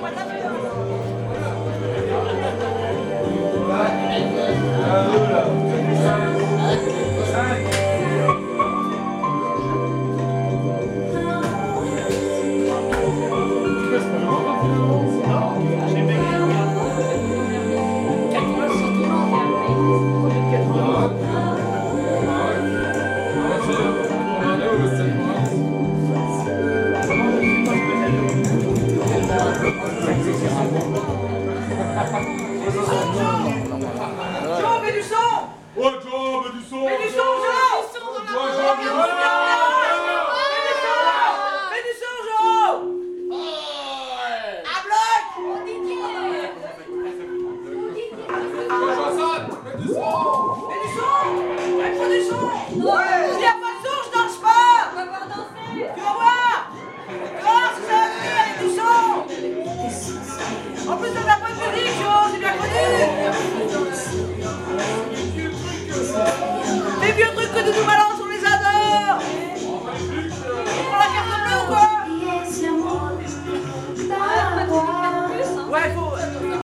guardar veut du son. Mets du son, Jean. Mets du son dans la Mets du son là. Mets du son, Jean. À bloc. Didier. Mets du son. Mets du son. Mets pour du son. S'il n'y a pas de son, je danse pas. On va voir danser. Tu vas voir.